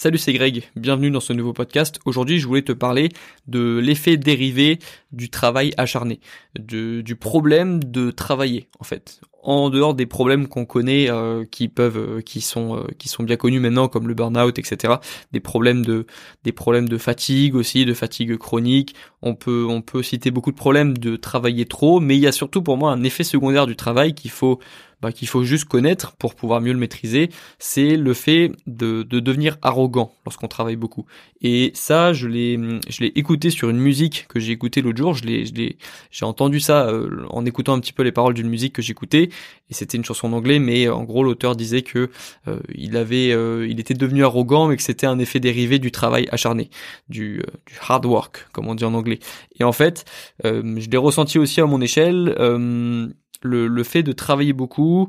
Salut, c'est Greg, bienvenue dans ce nouveau podcast. Aujourd'hui, je voulais te parler de l'effet dérivé du travail acharné, du problème de travailler en fait. En dehors des problèmes qu'on connaît, euh, qui peuvent, euh, qui sont, euh, qui sont bien connus maintenant, comme le burn-out, etc. Des problèmes de, des problèmes de fatigue aussi, de fatigue chronique. On peut, on peut citer beaucoup de problèmes de travailler trop, mais il y a surtout pour moi un effet secondaire du travail qu'il faut bah, qu'il faut juste connaître pour pouvoir mieux le maîtriser, c'est le fait de, de devenir arrogant lorsqu'on travaille beaucoup. Et ça, je l'ai, je l'ai écouté sur une musique que j'ai écoutée l'autre jour. Je l'ai, je l'ai, j'ai entendu ça euh, en écoutant un petit peu les paroles d'une musique que j'écoutais. Et c'était une chanson en anglais, mais en gros, l'auteur disait que euh, il avait, euh, il était devenu arrogant, mais que c'était un effet dérivé du travail acharné, du, du hard work, comme on dit en anglais. Et en fait, je l'ai ressenti aussi à mon échelle le, le, fait de travailler beaucoup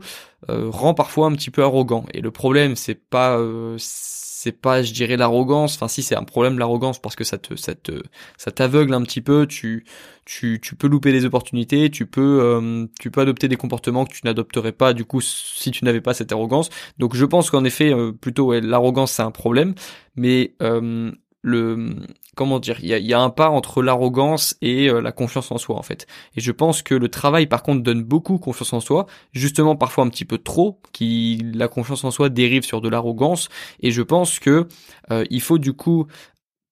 euh, rend parfois un petit peu arrogant. Et le problème, c'est pas, euh, c'est pas, je dirais, l'arrogance. Enfin, si c'est un problème l'arrogance parce que ça te, ça te, ça t'aveugle un petit peu. Tu, tu, tu peux louper des opportunités. Tu peux, euh, tu peux adopter des comportements que tu n'adopterais pas. Du coup, si tu n'avais pas cette arrogance. Donc, je pense qu'en effet, plutôt, l'arrogance c'est un problème. Mais le comment dire, il y a, un pas entre l'arrogance et euh, la confiance en soi en fait. Et je pense que le travail par contre donne beaucoup confiance en soi, justement parfois un petit peu trop, qui la confiance en soi dérive sur de l'arrogance. Et je pense que euh, il faut du coup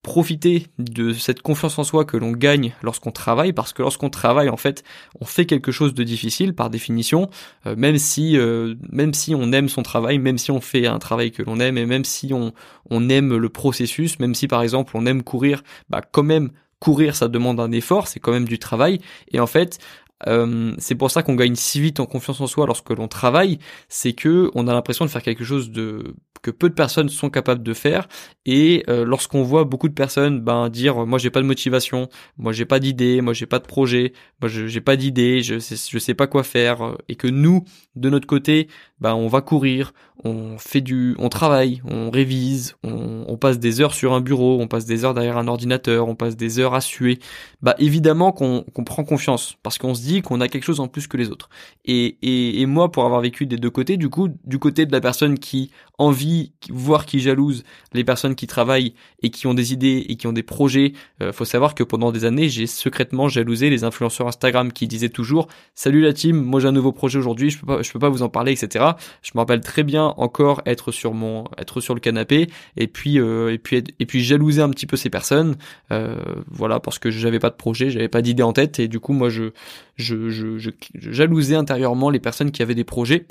profiter de cette confiance en soi que l'on gagne lorsqu'on travaille, parce que lorsqu'on travaille, en fait, on fait quelque chose de difficile par définition, euh, même si euh, même si on aime son travail, même si on fait un travail que l'on aime, et même si on, on aime le processus, même si par exemple on aime courir, bah quand même courir ça demande un effort, c'est quand même du travail, et en fait euh, c'est pour ça qu'on gagne si vite en confiance en soi lorsque l'on travaille, c'est que on a l'impression de faire quelque chose de que peu de personnes sont capables de faire. Et euh, lorsqu'on voit beaucoup de personnes ben dire moi j'ai pas de motivation, moi j'ai pas d'idée, moi j'ai pas de projet, moi j'ai pas d'idée, je sais, je sais pas quoi faire et que nous de notre côté ben on va courir, on fait du on travaille, on révise, on, passe des heures sur un bureau, on passe des heures derrière un ordinateur, on passe des heures à suer, bah évidemment qu'on qu'on prend confiance parce qu'on se dit qu'on a quelque chose en plus que les autres. Et, et, moi pour avoir vécu des deux côtés, du coup du côté de la personne qui envie, voire qui jalouse les personnes qui travaillent et qui ont des idées et qui ont des projets. Euh, faut savoir que pendant des années, j'ai secrètement jalousé les influenceurs Instagram qui disaient toujours "Salut la team, moi j'ai un nouveau projet aujourd'hui, je peux pas, je peux pas vous en parler, etc." Je me rappelle très bien encore être sur mon, être sur le canapé et puis euh, et puis et puis jalouser un petit peu ces personnes, euh, voilà parce que j'avais pas de projet, j'avais pas d'idée en tête et du coup moi je je, je, je jalousais intérieurement les personnes qui avaient des projets.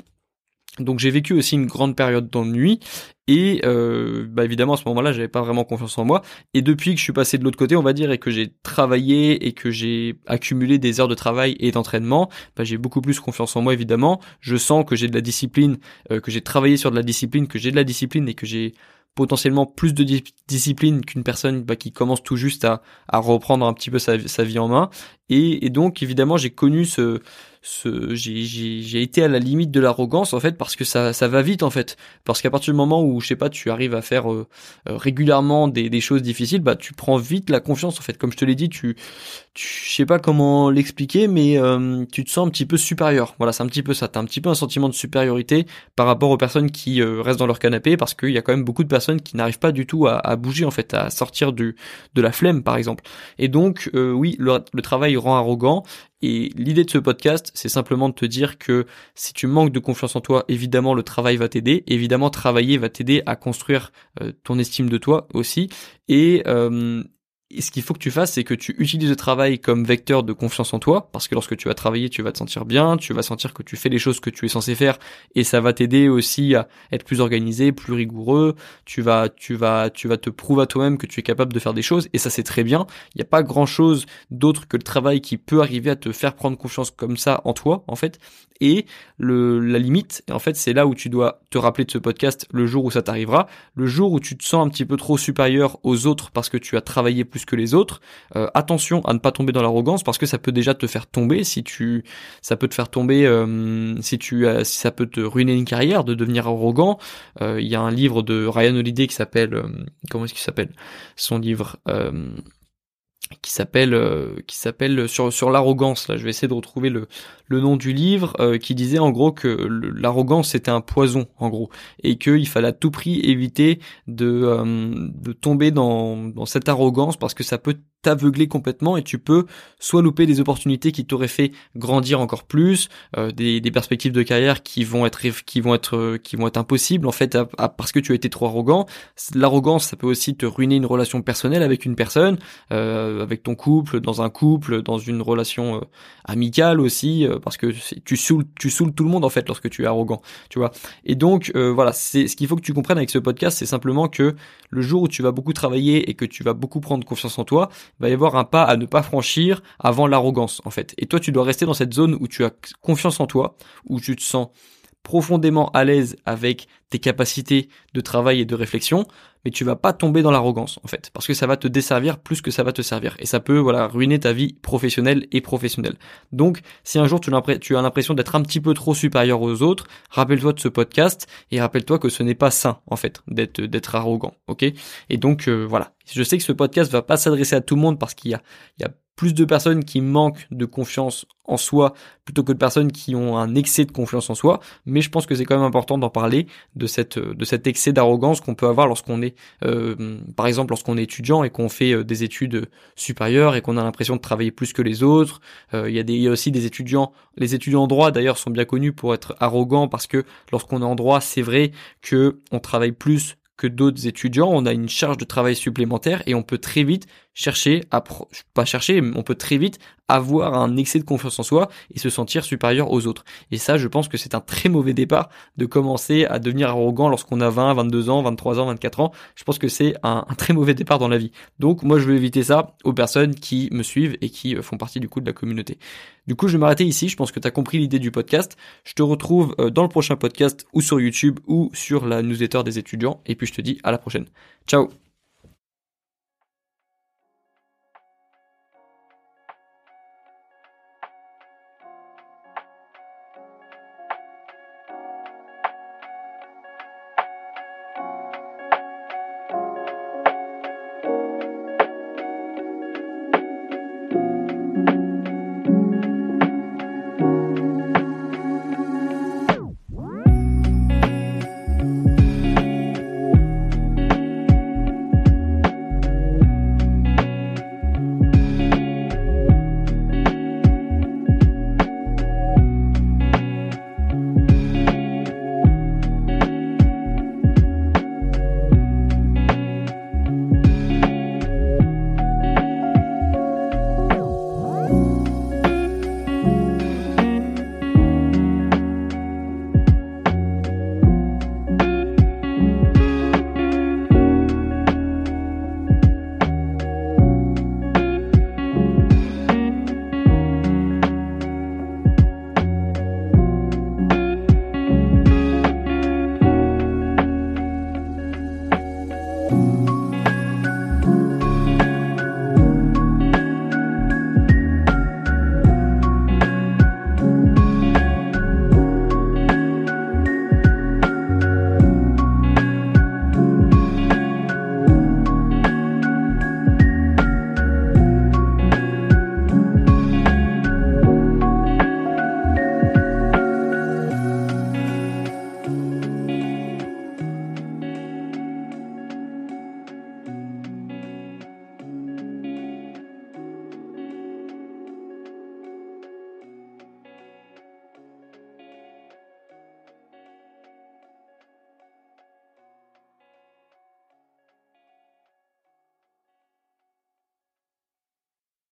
Donc j'ai vécu aussi une grande période d'ennui. Et euh, bah évidemment à ce moment-là j'avais pas vraiment confiance en moi. Et depuis que je suis passé de l'autre côté on va dire et que j'ai travaillé et que j'ai accumulé des heures de travail et d'entraînement bah, j'ai beaucoup plus confiance en moi évidemment. Je sens que j'ai de la discipline euh, que j'ai travaillé sur de la discipline que j'ai de la discipline et que j'ai potentiellement plus de discipline qu'une personne bah, qui commence tout juste à, à reprendre un petit peu sa, sa vie en main et, donc évidemment j'ai connu ce ce, j'ai été à la limite de l'arrogance en fait parce que ça, ça va vite en fait. Parce qu'à partir du moment où je sais pas tu arrives à faire euh, euh, régulièrement des, des, choses difficiles bah tu prends vite la confiance en fait. Comme je te l'ai dit tu, tu je sais pas comment l'expliquer mais euh, tu te sens un petit peu supérieur. Voilà c'est un petit peu ça. T'as un petit peu un sentiment de supériorité par rapport aux personnes qui restent dans leur canapé parce qu'il y a quand même beaucoup de personnes qui n'arrivent pas du tout à, bouger en fait à sortir du de la flemme par exemple. Et donc oui le travail rend arrogant. Et l'idée de ce podcast, c'est simplement de te dire que si tu manques de confiance en toi, évidemment le travail va t'aider, évidemment travailler va t'aider à construire euh, ton estime de toi aussi, et, euh, et ce qu'il faut que tu fasses, c'est que tu utilises le travail comme vecteur de confiance en toi, parce que lorsque tu vas travailler, tu vas te sentir bien, tu vas sentir que tu fais les choses que tu es censé faire, et ça va t'aider aussi à être plus organisé, plus rigoureux. Tu vas, tu vas, tu vas te prouver à toi-même que tu es capable de faire des choses, et ça c'est très bien. Il n'y a pas grand chose d'autre que le travail qui peut arriver à te faire prendre confiance comme ça en toi, en fait. Et le, la limite, en fait, c'est là où tu dois te rappeler de ce podcast le jour où ça t'arrivera, le jour où tu te sens un petit peu trop supérieur aux autres parce que tu as travaillé plus que les autres. Euh, attention à ne pas tomber dans l'arrogance parce que ça peut déjà te faire tomber si tu, ça peut te faire tomber euh, si tu, si ça peut te ruiner une carrière de devenir arrogant. Euh, il y a un livre de Ryan Holiday qui s'appelle, comment est-ce qu'il s'appelle? Son livre qui s'appelle euh, qui s'appelle sur sur l'arrogance là. Je vais essayer de retrouver le le nom du livre euh, qui disait en gros que l'arrogance c'était un poison en gros et qu'il fallait à tout prix éviter de euh, de tomber dans dans cette arrogance parce que ça peut t'aveugler complètement et tu peux soit louper des opportunités qui t'auraient fait grandir encore plus, euh, des, des, perspectives de carrière qui vont être qui vont être euh, qui vont être impossibles en fait parce que tu as été trop arrogant. L'arrogance, ça peut aussi te ruiner une relation personnelle avec une personne, euh, avec ton couple, dans un couple, dans une relation amicale aussi, parce que tu saoules tu saoules tout le monde en fait lorsque tu es arrogant, tu vois. Et donc voilà, c'est ce qu'il faut que tu comprennes avec ce podcast, c'est simplement que le jour où tu vas beaucoup travailler et que tu vas beaucoup prendre confiance en toi, va y avoir un pas à ne pas franchir avant l'arrogance en fait. Et toi tu dois rester dans cette zone où tu as confiance en toi, où tu te sens profondément à l'aise avec tes capacités de travail et de réflexion, mais tu vas pas tomber dans l'arrogance en fait, parce que ça va te desservir plus que ça va te servir, et ça peut voilà ruiner ta vie professionnelle et professionnelle. Donc, si un jour tu as l'impression d'être un petit peu trop supérieur aux autres, rappelle-toi de ce podcast et rappelle-toi que ce n'est pas sain en fait d'être arrogant, ok? Et donc euh, voilà, je sais que ce podcast va pas s'adresser à tout le monde parce qu'il y a il y a plus de personnes qui manquent de confiance en soi plutôt que de personnes qui ont un excès de confiance en soi. Mais je pense que c'est quand même important d'en parler de cette de cet excès d'arrogance qu'on peut avoir lorsqu'on est, euh, par exemple, lorsqu'on est étudiant et qu'on fait euh, des études supérieures et qu'on a l'impression de travailler plus que les autres. Euh, il y a il y a aussi des étudiants, les étudiants en droit d'ailleurs sont bien connus pour être arrogants parce que lorsqu'on est en droit, c'est vrai que on travaille plus que d'autres étudiants, on a une charge de travail supplémentaire et on peut très vite chercher à pas chercher, on peut très vite avoir un excès de confiance en soi et se sentir supérieur aux autres. Et ça, je pense que c'est un très mauvais départ de commencer à devenir arrogant lorsqu'on a 20, 22 ans, 23 ans, 24 ans. Je pense que c'est un, très mauvais départ dans la vie. Donc moi, je veux éviter ça aux personnes qui me suivent et qui euh, font partie du coup de la communauté. Du coup, je vais m'arrêter ici. Je pense que tu as compris l'idée du podcast. Je te retrouve euh, dans le prochain podcast ou sur YouTube ou sur la newsletter des étudiants. Et puis je te dis à la prochaine. Ciao